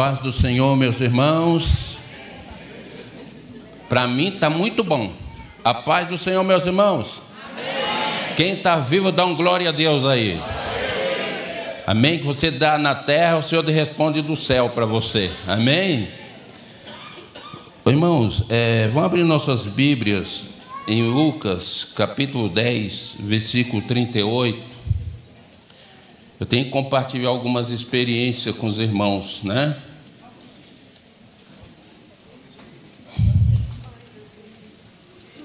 paz do Senhor, meus irmãos. Para mim está muito bom. A paz do Senhor, meus irmãos. Amém. Quem está vivo, dá um glória a Deus aí. Amém. Amém. Que você dá na terra, o Senhor responde do céu para você. Amém. Irmãos, é, vamos abrir nossas Bíblias em Lucas, capítulo 10, versículo 38. Eu tenho que compartilhar algumas experiências com os irmãos, né?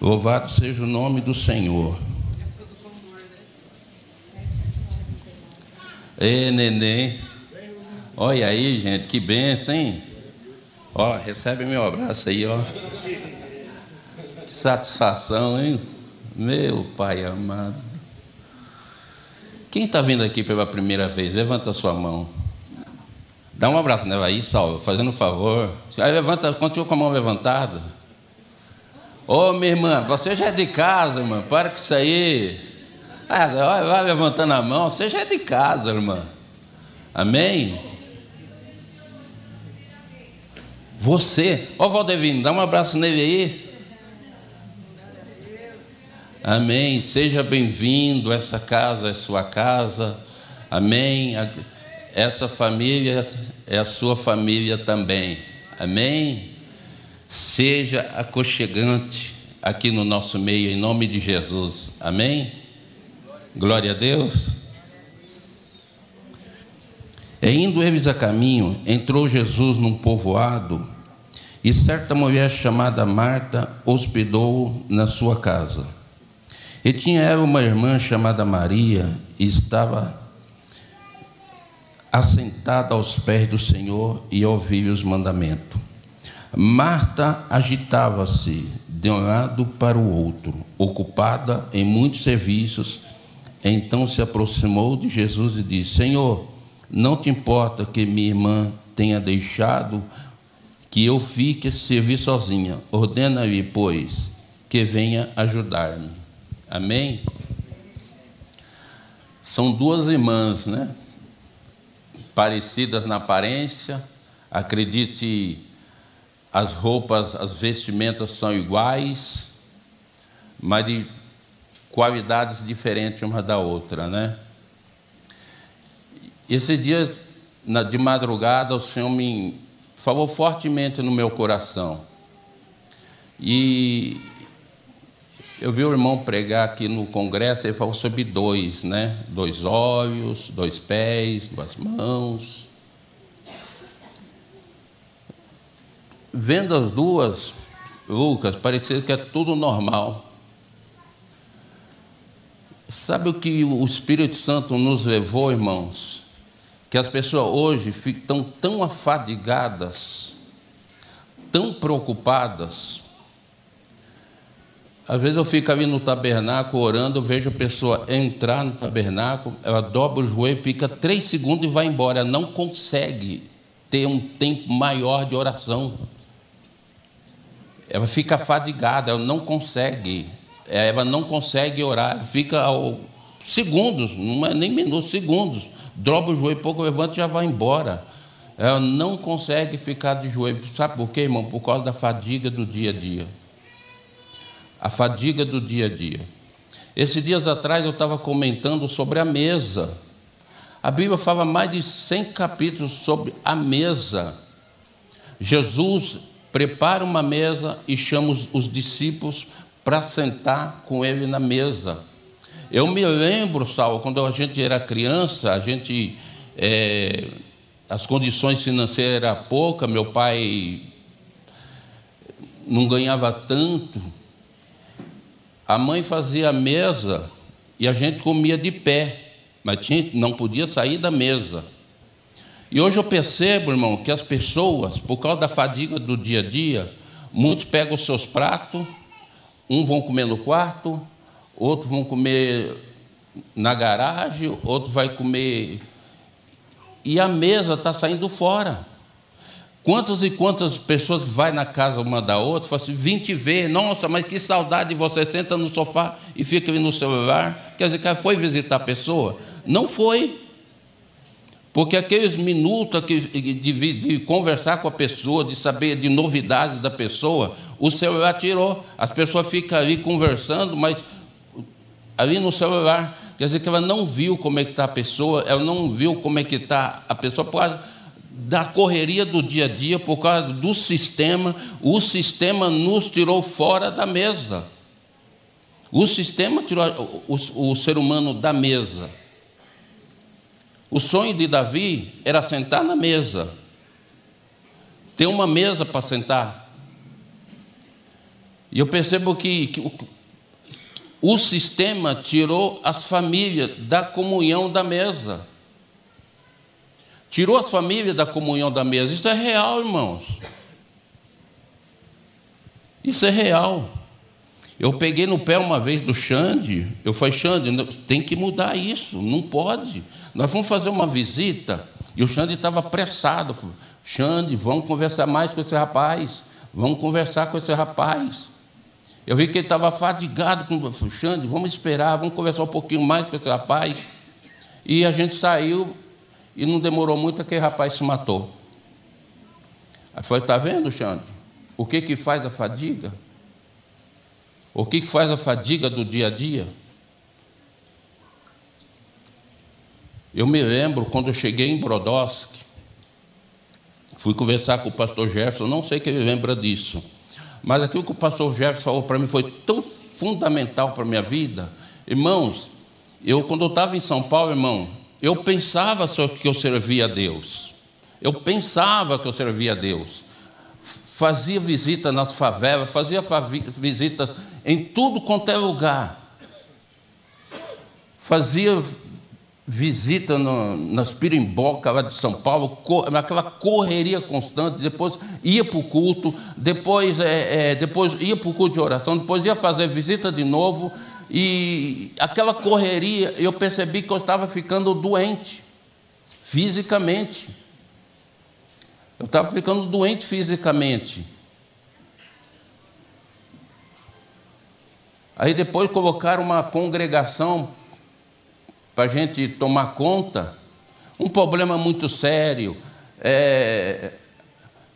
Louvado seja o nome do Senhor. Ê, neném. Olha aí, gente, que benção, hein? Ó, recebe meu abraço aí, ó. Que satisfação, hein? Meu Pai amado. Quem está vindo aqui pela primeira vez? Levanta a sua mão. Dá um abraço, né? Aí, salve, fazendo um favor. Aí levanta, continua com a mão levantada. Ô, minha irmã, você já é de casa, irmã. Para com isso aí. Ah, vai levantando a mão, você já é de casa, irmã. Amém? Você, ó Valdevino, dá um abraço nele aí. Amém. Seja bem-vindo. Essa casa é sua casa. Amém. Essa família é a sua família também. Amém. Seja aconchegante aqui no nosso meio, em nome de Jesus. Amém. Glória a Deus. E indo eles a caminho, entrou Jesus num povoado, e certa mulher chamada Marta hospedou na sua casa. E tinha ela uma irmã chamada Maria, e estava assentada aos pés do Senhor e ouvia os mandamentos. Marta agitava-se de um lado para o outro, ocupada em muitos serviços. Então se aproximou de Jesus e disse: Senhor, não te importa que minha irmã tenha deixado que eu fique servir sozinha? Ordena-lhe, pois, que venha ajudar-me. Amém? São duas irmãs, né? Parecidas na aparência, acredite, as roupas, as vestimentas são iguais, mas de qualidades diferentes uma da outra, né? Esses dias, de madrugada, o Senhor me falou fortemente no meu coração. E eu vi o irmão pregar aqui no congresso, ele falou sobre dois, né? Dois olhos, dois pés, duas mãos. Vendo as duas, Lucas, parecia que é tudo normal. Sabe o que o Espírito Santo nos levou, irmãos? Que as pessoas hoje estão tão afadigadas, tão preocupadas, às vezes eu fico ali no tabernáculo orando, eu vejo a pessoa entrar no tabernáculo, ela dobra o joelho, fica três segundos e vai embora. Ela não consegue ter um tempo maior de oração. Ela fica fadigada, ela não consegue. Ela não consegue orar, fica ao segundos, não é nem minutos, segundos. Dobra o joelho, pouco levanta e já vai embora. Ela não consegue ficar de joelho. Sabe por quê, irmão? Por causa da fadiga do dia a dia a fadiga do dia a dia. Esses dias atrás eu estava comentando sobre a mesa. A Bíblia fala mais de 100 capítulos sobre a mesa. Jesus prepara uma mesa e chama os, os discípulos para sentar com ele na mesa. Eu me lembro, Saulo, quando a gente era criança, a gente. É, as condições financeiras eram poucas, meu pai não ganhava tanto, a mãe fazia a mesa e a gente comia de pé, mas tinha, não podia sair da mesa. E hoje eu percebo, irmão, que as pessoas, por causa da fadiga do dia a dia, muitos pegam os seus pratos, um vão comer no quarto, outros vão comer na garagem, outro vai comer. E a mesa está saindo fora. Quantas e quantas pessoas vai na casa uma da outra, fala assim, vim te ver, nossa, mas que saudade de você, senta no sofá e fica no celular. Quer dizer, que foi visitar a pessoa? Não foi. Porque aqueles minutos de, de, de, conversar com a pessoa, de saber de novidades da pessoa, o celular tirou. As pessoas ficam ali conversando, mas ali no celular. Quer dizer que ela não viu como é que está a pessoa, ela não viu como é que está a pessoa por causa da correria do dia a dia, por causa do sistema. O sistema nos tirou fora da mesa. O sistema tirou o, o, o ser humano da mesa. O sonho de Davi era sentar na mesa, ter uma mesa para sentar. E eu percebo que, que o, o sistema tirou as famílias da comunhão da mesa. Tirou as famílias da comunhão da mesa. Isso é real, irmãos. Isso é real. Eu peguei no pé uma vez do Xande, eu falei, Xande, tem que mudar isso, não pode. Nós fomos fazer uma visita e o Xande estava apressado. Falei, Xande, vamos conversar mais com esse rapaz, vamos conversar com esse rapaz. Eu vi que ele estava fadigado com o Xande, vamos esperar, vamos conversar um pouquinho mais com esse rapaz. E a gente saiu e não demorou muito, aquele rapaz se matou. Aí foi, está vendo, Xande? O que, que faz a fadiga? O que faz a fadiga do dia a dia? Eu me lembro quando eu cheguei em Brodowski, fui conversar com o pastor Jefferson, não sei que ele lembra disso, mas aquilo que o pastor Jefferson falou para mim foi tão fundamental para a minha vida. Irmãos, eu quando eu estava em São Paulo, irmão, eu pensava que eu servia a Deus. Eu pensava que eu servia a Deus. Fazia visita nas favelas, fazia visitas em tudo quanto é lugar. Fazia visita no, nas pirimbocas lá de São Paulo, aquela correria constante, depois ia para o culto, depois, é, é, depois ia para o culto de oração, depois ia fazer visita de novo, e aquela correria, eu percebi que eu estava ficando doente, fisicamente. Eu estava ficando doente fisicamente. Aí depois colocaram uma congregação para a gente tomar conta. Um problema muito sério. É,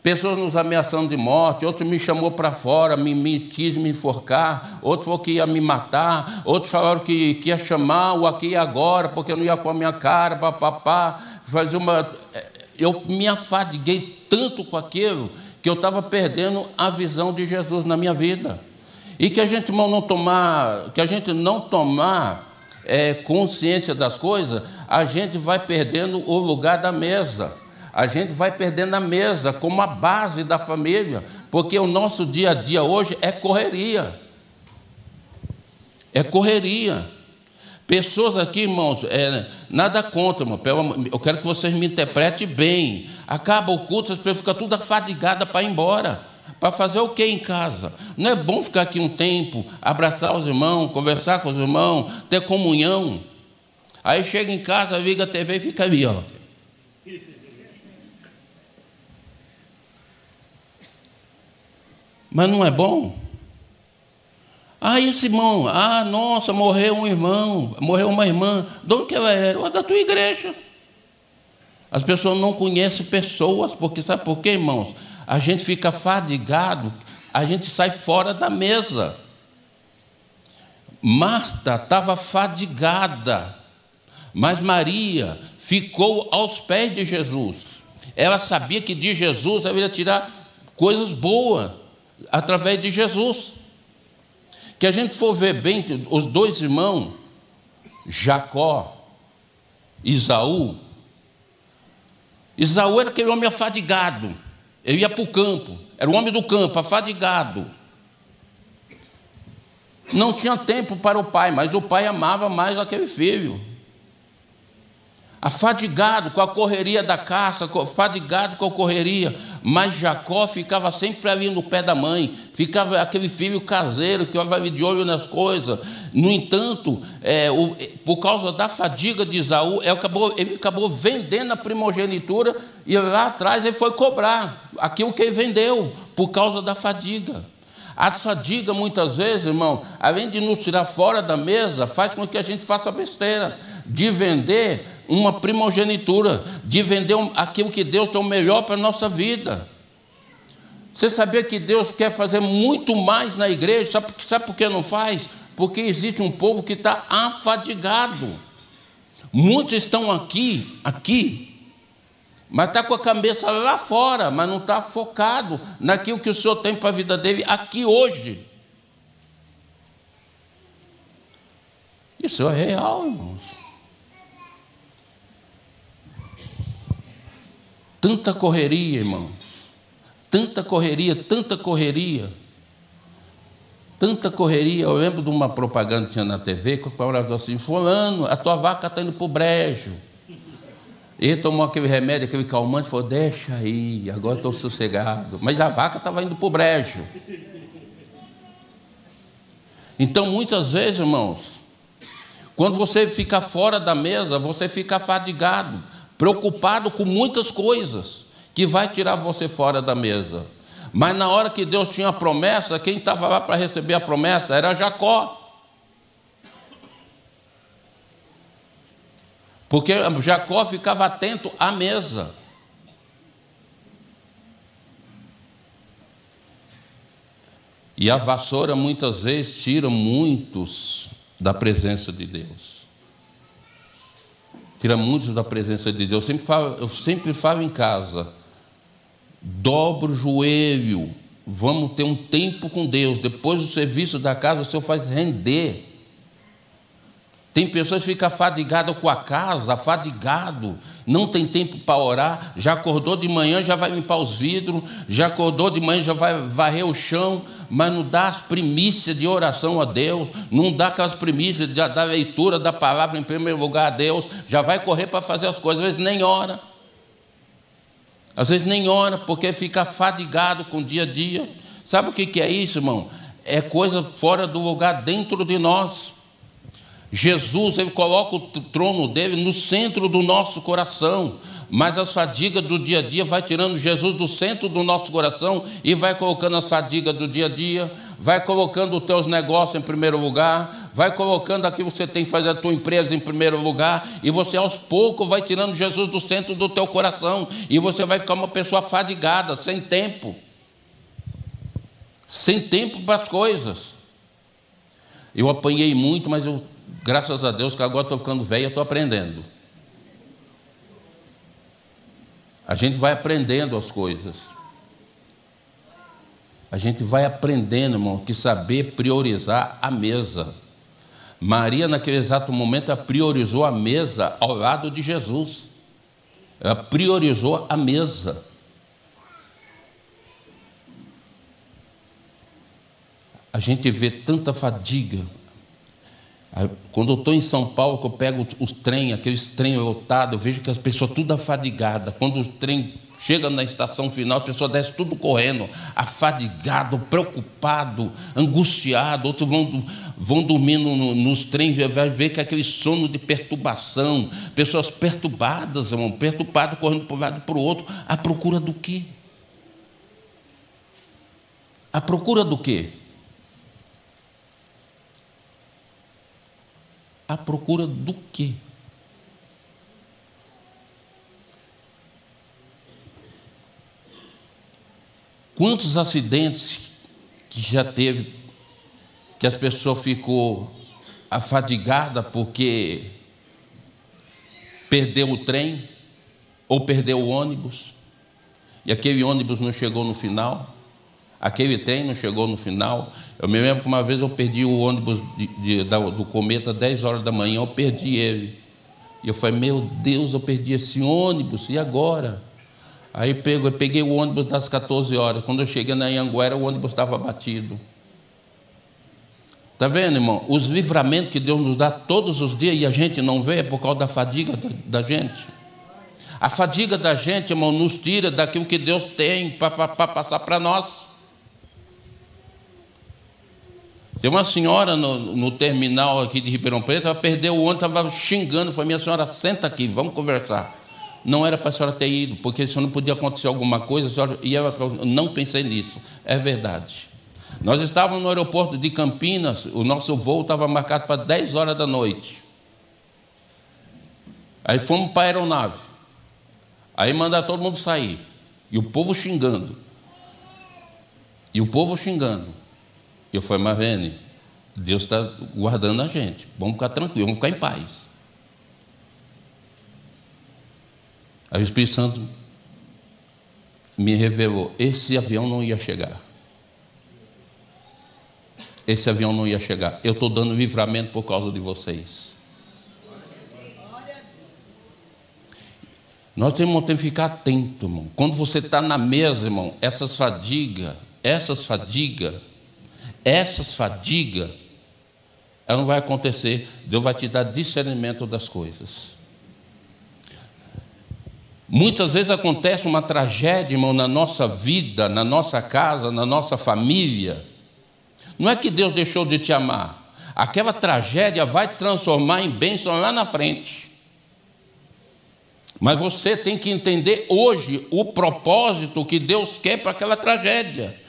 pessoas nos ameaçando de morte, outro me chamou para fora, me, me, quis me enforcar, outro falou que ia me matar, outros falaram que, que ia chamar o aqui e agora, porque eu não ia com a minha cara, papapá, fazer uma. Eu me afadiguei tanto com aquilo que eu estava perdendo a visão de Jesus na minha vida. E que a gente não tomar, que a gente não tomar é, consciência das coisas, a gente vai perdendo o lugar da mesa. A gente vai perdendo a mesa como a base da família, porque o nosso dia a dia hoje é correria. É correria. Pessoas aqui, irmãos, é, nada contra, irmão, eu quero que vocês me interpretem bem. Acaba o culto, as pessoas ficam tudo afadigadas para ir embora. Para fazer o que em casa? Não é bom ficar aqui um tempo, abraçar os irmãos, conversar com os irmãos, ter comunhão. Aí chega em casa, liga a TV e fica ali, ó. Mas não é bom? Ah, esse irmão, ah, nossa, morreu um irmão, morreu uma irmã. De onde que ela era? Da tua igreja. As pessoas não conhecem pessoas, porque sabe por quê, irmãos? A gente fica fadigado, a gente sai fora da mesa. Marta estava fadigada, mas Maria ficou aos pés de Jesus. Ela sabia que de Jesus ela ia tirar coisas boas através de Jesus. Que a gente for ver bem os dois irmãos, Jacó, Isaú. Isaú era aquele homem afadigado ele ia para o campo, era o homem do campo, afadigado. Não tinha tempo para o pai, mas o pai amava mais aquele filho. Afadigado com a correria da caça, afadigado com a correria, mas Jacó ficava sempre ali no pé da mãe, ficava aquele filho caseiro que estava de olho nas coisas. No entanto, é, o, por causa da fadiga de Isaú, ele acabou, ele acabou vendendo a primogenitura e lá atrás ele foi cobrar aquilo que ele vendeu, por causa da fadiga. A fadiga, muitas vezes, irmão, além de nos tirar fora da mesa, faz com que a gente faça besteira de vender uma primogenitura, de vender aquilo que Deus tem o melhor para a nossa vida. Você sabia que Deus quer fazer muito mais na igreja? Sabe, sabe por que não faz? Porque existe um povo que está afadigado. Muitos estão aqui, aqui, mas está com a cabeça lá fora, mas não está focado naquilo que o Senhor tem para a vida dele aqui hoje. Isso é real, irmãos. Tanta correria, irmãos. Tanta correria, tanta correria. Tanta correria. Eu lembro de uma propaganda que tinha na TV que falava assim: Fulano, a tua vaca está indo para o brejo. Ele tomou aquele remédio, aquele calmante, e falou: Deixa aí, agora estou sossegado. Mas a vaca estava indo para o brejo. Então, muitas vezes, irmãos, quando você fica fora da mesa, você fica fadigado, preocupado com muitas coisas que vai tirar você fora da mesa. Mas na hora que Deus tinha a promessa, quem estava lá para receber a promessa era Jacó. Porque Jacó ficava atento à mesa. E a vassoura muitas vezes tira muitos da presença de Deus. Tira muitos da presença de Deus. Eu sempre falo, eu sempre falo em casa, dobra o joelho, vamos ter um tempo com Deus. Depois do serviço da casa, o Senhor faz render. Tem pessoas que ficam afadigadas com a casa, afadigado, não tem tempo para orar, já acordou de manhã, já vai limpar os vidros, já acordou de manhã, já vai varrer o chão, mas não dá as primícias de oração a Deus, não dá aquelas primícias da leitura da palavra em primeiro lugar a Deus, já vai correr para fazer as coisas, às vezes nem ora. Às vezes nem ora, porque fica afadigado com o dia a dia. Sabe o que é isso, irmão? É coisa fora do lugar dentro de nós. Jesus, ele coloca o trono dele no centro do nosso coração, mas as fadigas do dia a dia vai tirando Jesus do centro do nosso coração e vai colocando as fadigas do dia a dia, vai colocando os teus negócios em primeiro lugar, vai colocando aqui você tem que fazer a tua empresa em primeiro lugar, e você aos poucos vai tirando Jesus do centro do teu coração, e você vai ficar uma pessoa fadigada, sem tempo. Sem tempo para as coisas. Eu apanhei muito, mas eu graças a Deus que agora estou ficando velho, estou aprendendo. A gente vai aprendendo as coisas. A gente vai aprendendo, irmão, que saber priorizar a mesa. Maria, naquele exato momento, priorizou a mesa ao lado de Jesus. Ela priorizou a mesa. A gente vê tanta fadiga, quando eu estou em São Paulo, que eu pego os trem, aqueles trem lotados, eu vejo que as pessoas tudo afadigadas. Quando o trem chega na estação final, a pessoa desce tudo correndo, afadigado, preocupado, angustiado. Outros vão, vão dormindo no, nos trens, vai ver que é aquele sono de perturbação. Pessoas perturbadas, irmão, perturbadas, correndo para um lado para o outro. À procura do quê? À procura do quê? À procura do quê? Quantos acidentes que já teve que as pessoas ficou afadigada porque perdeu o trem ou perdeu o ônibus e aquele ônibus não chegou no final? Aquele trem não chegou no final. Eu me lembro que uma vez eu perdi o ônibus de, de, do Cometa, 10 horas da manhã, eu perdi ele. E eu falei, meu Deus, eu perdi esse ônibus, e agora? Aí eu peguei o ônibus das 14 horas. Quando eu cheguei na Anhanguera, o ônibus estava batido. Está vendo, irmão? Os livramentos que Deus nos dá todos os dias e a gente não vê é por causa da fadiga da, da gente. A fadiga da gente, irmão, nos tira daquilo que Deus tem para passar para nós. Tem uma senhora no, no, terminal aqui de Ribeirão Preto, ela perdeu o ônibus, estava xingando, falou, minha senhora, senta aqui, vamos conversar. Não era para a senhora ter ido, porque se não podia acontecer alguma coisa, senhora, e eu não pensei nisso. É verdade. Nós estávamos no aeroporto de Campinas, o nosso voo estava marcado para 10 horas da noite. Aí fomos para a aeronave. Aí mandaram todo mundo sair. E o povo xingando. E o povo xingando. Eu falei, Marvene, Deus está guardando a gente. Vamos ficar tranquilos, vamos ficar em paz. Aí o Espírito Santo me revelou: esse avião não ia chegar. Esse avião não ia chegar. Eu estou dando livramento por causa de vocês. Nós temos que ficar atento, irmão. Quando você está na mesa, irmão, essas fadigas, essas fadigas, essas fadigas, ela não vai acontecer. Deus vai te dar discernimento das coisas. Muitas vezes acontece uma tragédia, irmão, na nossa vida, na nossa casa, na nossa família. Não é que Deus deixou de te amar. Aquela tragédia vai transformar em bênção lá na frente. Mas você tem que entender hoje o propósito que Deus quer para aquela tragédia.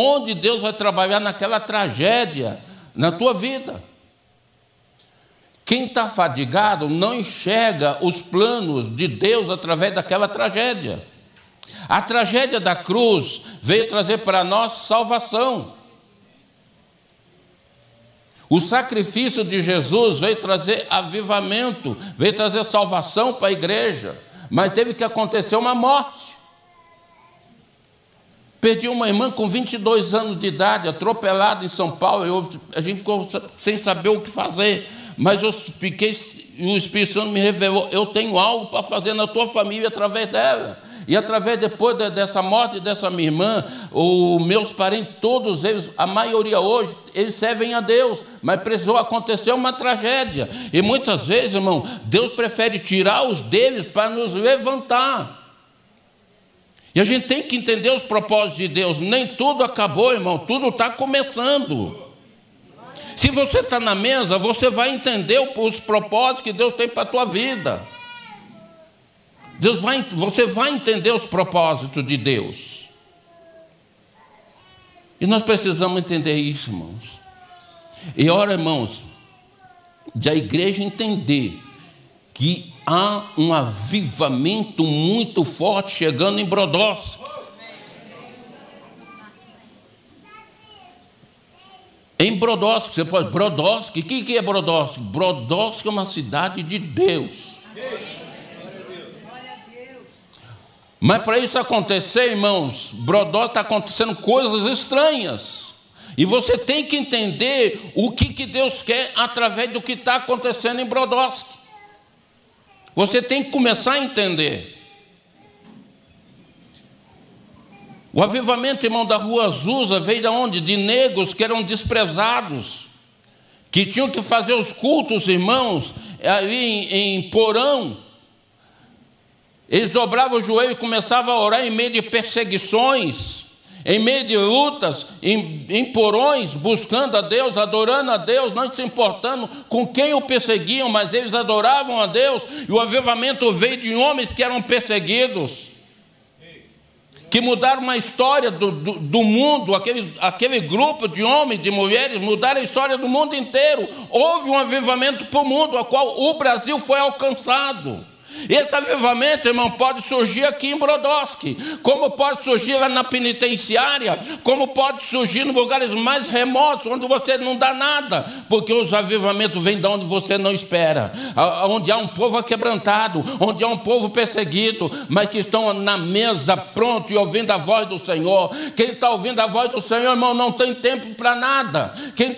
Onde Deus vai trabalhar naquela tragédia na tua vida. Quem está fadigado não enxerga os planos de Deus através daquela tragédia. A tragédia da cruz veio trazer para nós salvação. O sacrifício de Jesus veio trazer avivamento, veio trazer salvação para a igreja, mas teve que acontecer uma morte. Perdi uma irmã com 22 anos de idade, atropelada em São Paulo, eu, a gente ficou sem saber o que fazer mas eu fiquei, o Espírito Santo me revelou: eu tenho algo para fazer na tua família através dela. E através depois dessa morte dessa minha irmã, os meus parentes, todos eles, a maioria hoje, eles servem a Deus, mas precisou acontecer uma tragédia. E muitas vezes, irmão, Deus prefere tirar os deles para nos levantar. E a gente tem que entender os propósitos de Deus. Nem tudo acabou, irmão, tudo está começando. Se você está na mesa, você vai entender os propósitos que Deus tem para a tua vida. Deus vai, você vai entender os propósitos de Deus. E nós precisamos entender isso, irmãos. E ora, irmãos, de a igreja entender que há um avivamento muito forte chegando em Brodowski. Em Brodowski, você pode. Brodowski, o que, que é Brodowski? Brodowski é uma cidade de Deus. Mas para isso acontecer, irmãos, Brodowski está acontecendo coisas estranhas. E você tem que entender o que, que Deus quer através do que está acontecendo em Brodowski. Você tem que começar a entender. O avivamento, irmão, da rua Azusa veio de onde? De negros que eram desprezados, que tinham que fazer os cultos, irmãos, ali em, em porão. Eles dobravam o joelho e começavam a orar em meio de perseguições, em meio de lutas, em, em porões, buscando a Deus, adorando a Deus, não se importando com quem o perseguiam, mas eles adoravam a Deus, e o avivamento veio de homens que eram perseguidos que mudaram uma história do, do, do mundo, aquele, aquele grupo de homens e mulheres mudaram a história do mundo inteiro. Houve um avivamento para o mundo, a qual o Brasil foi alcançado. Esse avivamento, irmão, pode surgir aqui em Brodowski, como pode surgir na penitenciária, como pode surgir em lugares mais remotos, onde você não dá nada, porque os avivamentos vêm de onde você não espera, onde há um povo aquebrantado, onde há um povo perseguido, mas que estão na mesa pronto e ouvindo a voz do Senhor. Quem está ouvindo a voz do Senhor, irmão, não tem tempo para nada. Quem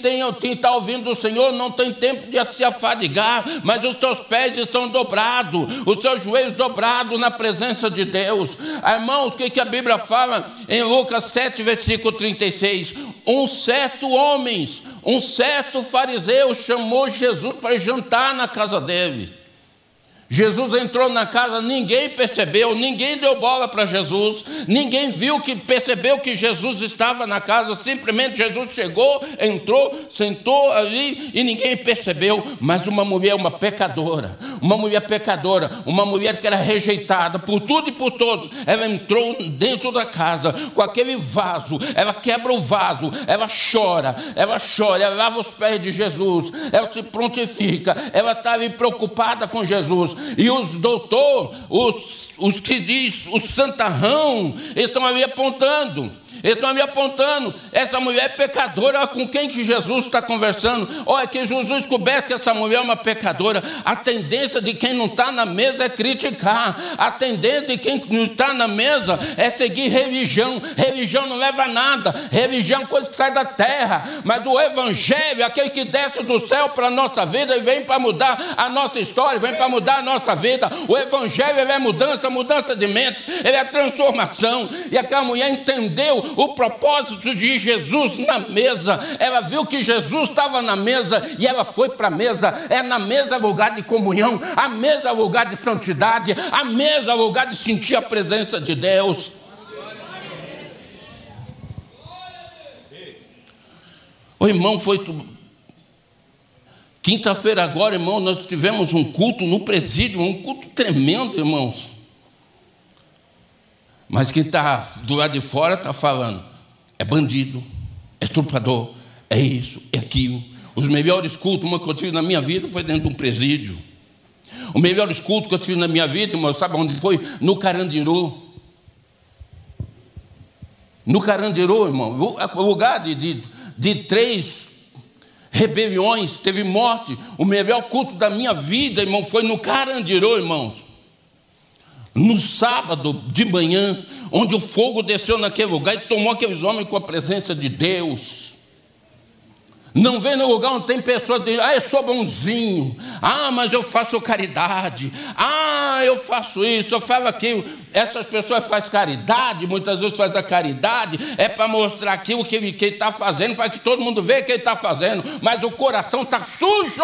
está ouvindo o Senhor não tem tempo de se afadigar, mas os teus pés estão dobrados os seus joelhos dobrados na presença de Deus. Irmãos, o que, que a Bíblia fala em Lucas 7, versículo 36? Um certo homem, um certo fariseu chamou Jesus para jantar na casa dele. Jesus entrou na casa, ninguém percebeu, ninguém deu bola para Jesus, ninguém viu que percebeu que Jesus estava na casa, simplesmente Jesus chegou, entrou, sentou ali e ninguém percebeu. Mas uma mulher, uma pecadora, uma mulher pecadora, uma mulher que era rejeitada por tudo e por todos, ela entrou dentro da casa com aquele vaso, ela quebra o vaso, ela chora, ela chora, ela lava os pés de Jesus, ela se prontifica, ela estava preocupada com Jesus e os doutor, os, os que diz o santarrão, estão ali apontando. Então me apontando, essa mulher é pecadora, com quem que Jesus está conversando? Olha, que Jesus descoberto que essa mulher é uma pecadora. A tendência de quem não está na mesa é criticar. A tendência de quem não está na mesa é seguir religião. Religião não leva a nada. Religião é coisa que sai da terra. Mas o Evangelho, aquele que desce do céu para a nossa vida e vem para mudar a nossa história, vem para mudar a nossa vida. O Evangelho é mudança, mudança de mente, ele é transformação. E aquela mulher entendeu o propósito de Jesus na mesa. Ela viu que Jesus estava na mesa e ela foi para a mesa. É na mesa lugar de comunhão, a mesa lugar de santidade, a mesa lugar de sentir a presença de Deus. O irmão foi. Quinta-feira agora, irmão, nós tivemos um culto no presídio, um culto tremendo, irmãos. Mas quem está do lado de fora está falando, é bandido, é estuprador, é isso, é aquilo. Os melhores cultos que eu tive na minha vida foi dentro de um presídio. O melhor culto que eu tive na minha vida, irmão, sabe onde foi? No Carandiru. No Carandiru, irmão, o lugar de, de, de três rebeliões, teve morte. O melhor culto da minha vida, irmão, foi no Carandiru, irmãos no sábado de manhã, onde o fogo desceu naquele lugar e tomou aqueles homens com a presença de Deus. Não vem no lugar onde tem pessoas que ah, eu sou bonzinho, ah, mas eu faço caridade, ah, eu faço isso, eu faço aquilo. Essas pessoas fazem caridade, muitas vezes fazem a caridade, é para mostrar aquilo que ele está fazendo, para que todo mundo veja que ele está fazendo, mas o coração está sujo,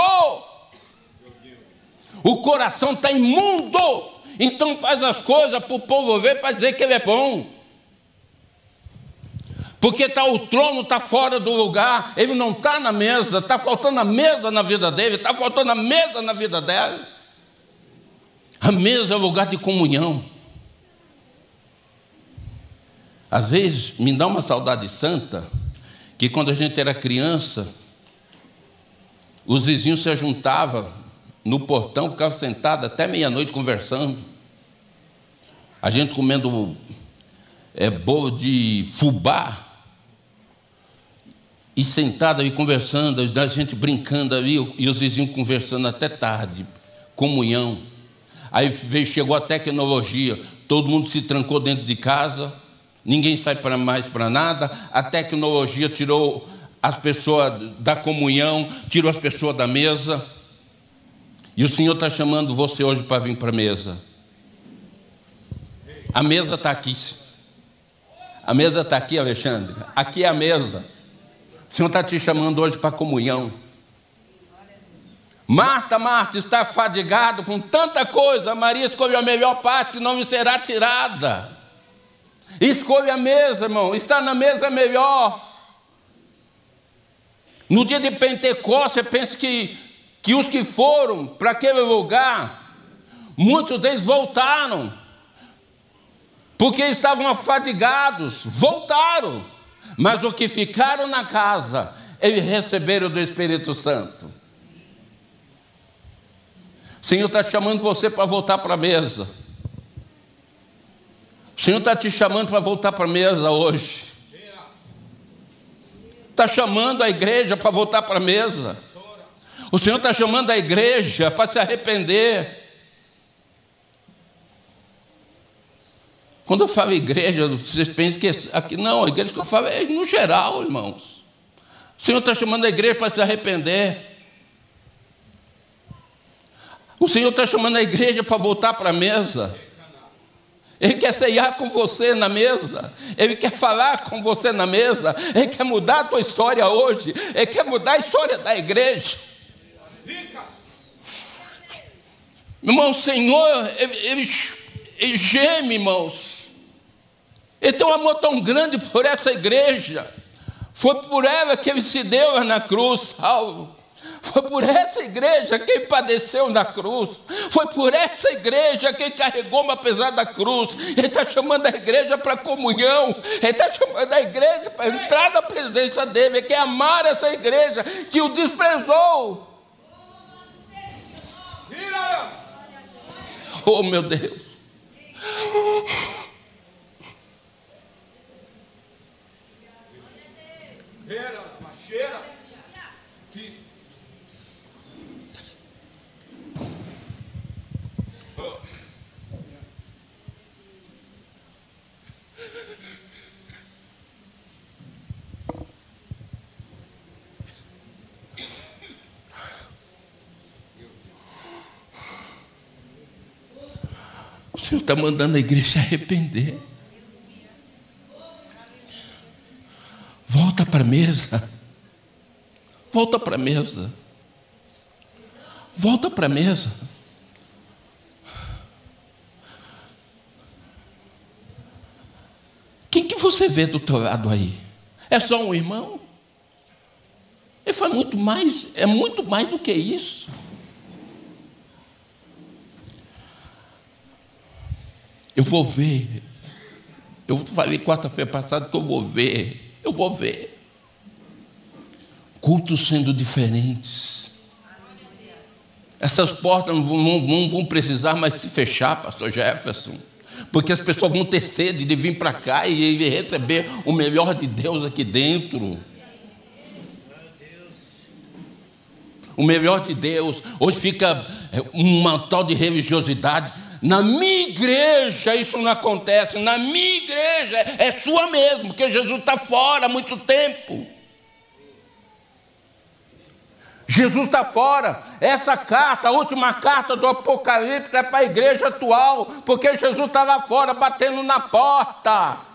o coração está imundo. Então faz as coisas para o povo ver para dizer que ele é bom. Porque tá, o trono está fora do lugar, ele não está na mesa, está faltando a mesa na vida dele, está faltando a mesa na vida dela. A mesa é o lugar de comunhão. Às vezes me dá uma saudade santa, que quando a gente era criança, os vizinhos se juntavam no portão, ficava sentado até meia-noite conversando. A gente comendo é, bolo de fubá. E sentado aí conversando, a gente brincando ali, e os vizinhos conversando até tarde, comunhão. Aí veio, chegou a tecnologia, todo mundo se trancou dentro de casa, ninguém sai para mais para nada, a tecnologia tirou as pessoas da comunhão, tirou as pessoas da mesa. E o Senhor está chamando você hoje para vir para a mesa. A mesa está aqui. A mesa está aqui, Alexandre. Aqui é a mesa. O Senhor está te chamando hoje para comunhão. Marta, Marta, está fadigado com tanta coisa. Maria escolheu a melhor parte que não lhe será tirada. Escolha a mesa, irmão. Está na mesa melhor. No dia de Pentecostes, pensa que que os que foram para aquele lugar, muitos deles voltaram, porque estavam afadigados, voltaram, mas os que ficaram na casa, eles receberam do Espírito Santo. O Senhor está chamando você para voltar para a mesa. O Senhor está te chamando para voltar para a mesa hoje. Está chamando a igreja para voltar para a mesa. O Senhor está chamando a igreja para se arrepender. Quando eu falo igreja, vocês pensam que aqui não, a igreja que eu falo é no geral, irmãos. O Senhor está chamando a igreja para se arrepender. O Senhor está chamando a igreja para voltar para a mesa. Ele quer ceiar com você na mesa. Ele quer falar com você na mesa. Ele quer mudar a tua história hoje. Ele quer mudar a história da igreja. Irmão, o Senhor, ele, ele, ele geme, irmãos. Ele tem um amor tão grande por essa igreja. Foi por ela que ele se deu na cruz, salvo. Foi por essa igreja que ele padeceu na cruz. Foi por essa igreja que ele carregou uma pesada cruz. Ele está chamando a igreja para comunhão. Ele está chamando a igreja para entrar na presença dele. Ele quer amar essa igreja que o desprezou. Oh, meu Deus. O Senhor está mandando a igreja se arrepender. Volta para a mesa. Volta para a mesa. Volta para a mesa. Quem que você vê do teu lado aí? É só um irmão? Ele faz muito mais, é muito mais do que isso. Eu vou ver. Eu falei quarta-feira passada que eu vou ver. Eu vou ver. Cultos sendo diferentes. Essas portas não vão, vão precisar mais se fechar, pastor Jefferson. Porque as pessoas vão ter sede de vir para cá e receber o melhor de Deus aqui dentro. O melhor de Deus. Hoje fica uma tal de religiosidade na minha igreja isso não acontece, na minha igreja é sua mesmo, porque Jesus está fora há muito tempo. Jesus está fora. Essa carta, a última carta do Apocalipse, é para a igreja atual, porque Jesus está lá fora batendo na porta.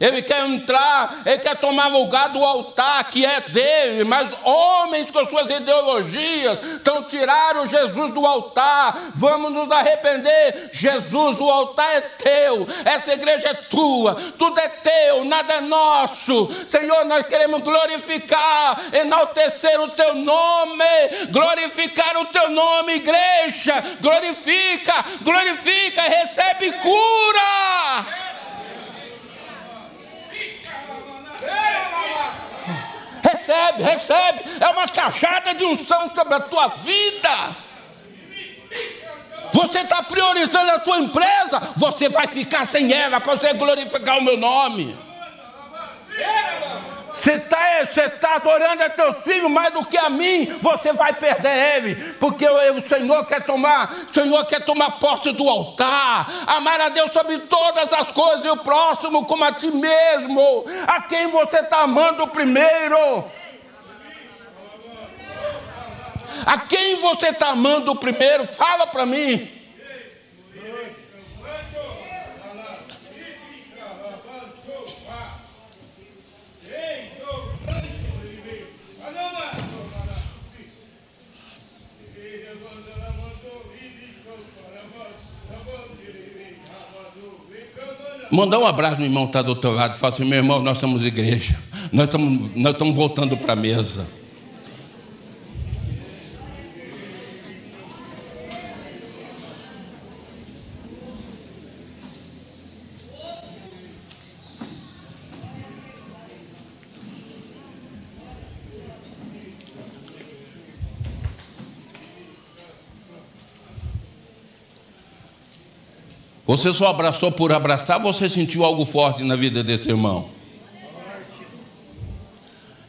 Ele quer entrar, ele quer tomar lugar do altar que é dele, mas homens com suas ideologias estão tiraram Jesus do altar. Vamos nos arrepender. Jesus, o altar é teu, essa igreja é tua, tudo é teu, nada é nosso. Senhor, nós queremos glorificar, enaltecer o teu nome, glorificar o teu nome, igreja. Glorifica, glorifica, recebe cura. Recebe, recebe. É uma cajada de unção sobre a tua vida. Você está priorizando a tua empresa, você vai ficar sem ela para você glorificar o meu nome. Você está você tá adorando a teus filhos mais do que a mim, você vai perder ele, porque o Senhor quer tomar, o Senhor quer tomar posse do altar, amar a Deus sobre todas as coisas e o próximo como a ti mesmo, a quem você está amando primeiro. A quem você está amando primeiro? Fala para mim. Mandar um abraço no irmão que está do outro lado. Fala assim, meu irmão, nós somos igreja. Nós estamos, nós estamos voltando para a mesa. Você só abraçou por abraçar, você sentiu algo forte na vida desse irmão?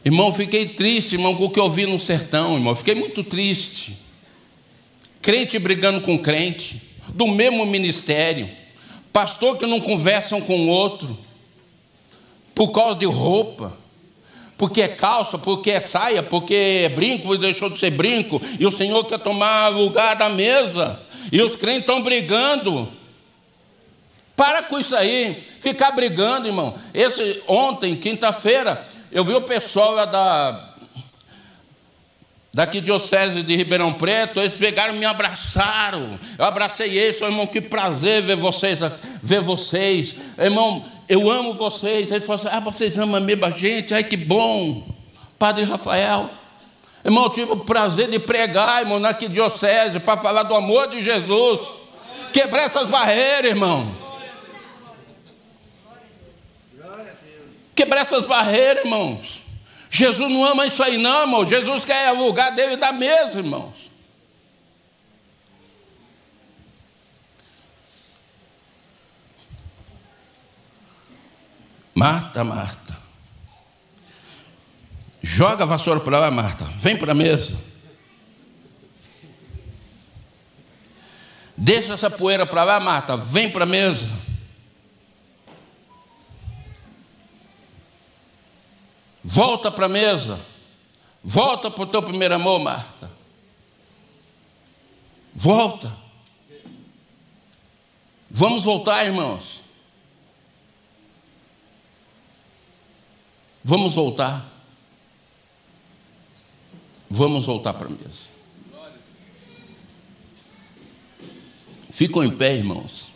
Irmão, fiquei triste, irmão, com o que eu vi no sertão, irmão. Fiquei muito triste. Crente brigando com crente, do mesmo ministério. Pastor que não conversam com o outro, por causa de roupa, porque é calça, porque é saia, porque é brinco, deixou de ser brinco, e o Senhor quer tomar lugar da mesa, e os crentes estão brigando. Para com isso aí, ficar brigando, irmão. Esse ontem, quinta-feira, eu vi o pessoal da daqui Diocese de Ribeirão Preto, eles pegaram e me abraçaram. Eu abracei eles, irmão, que prazer ver vocês, ver vocês. Irmão, eu amo vocês. Ele falou assim: Ah, vocês amam mesmo a gente? Ai, que bom. Padre Rafael. Irmão, eu tive o prazer de pregar, irmão, na Diocese, para falar do amor de Jesus. Quebrar essas barreiras, irmão. quebrar essas barreiras, irmãos. Jesus não ama isso aí, não, irmão. Jesus quer o lugar dele da mesa, irmãos. Marta, Marta. Joga a vassoura para lá, Marta. Vem para a mesa. Deixa essa poeira para lá, Marta. Vem para a mesa. Volta para a mesa. Volta para o teu primeiro amor, Marta. Volta. Vamos voltar, irmãos. Vamos voltar. Vamos voltar para a mesa. Ficam em pé, irmãos.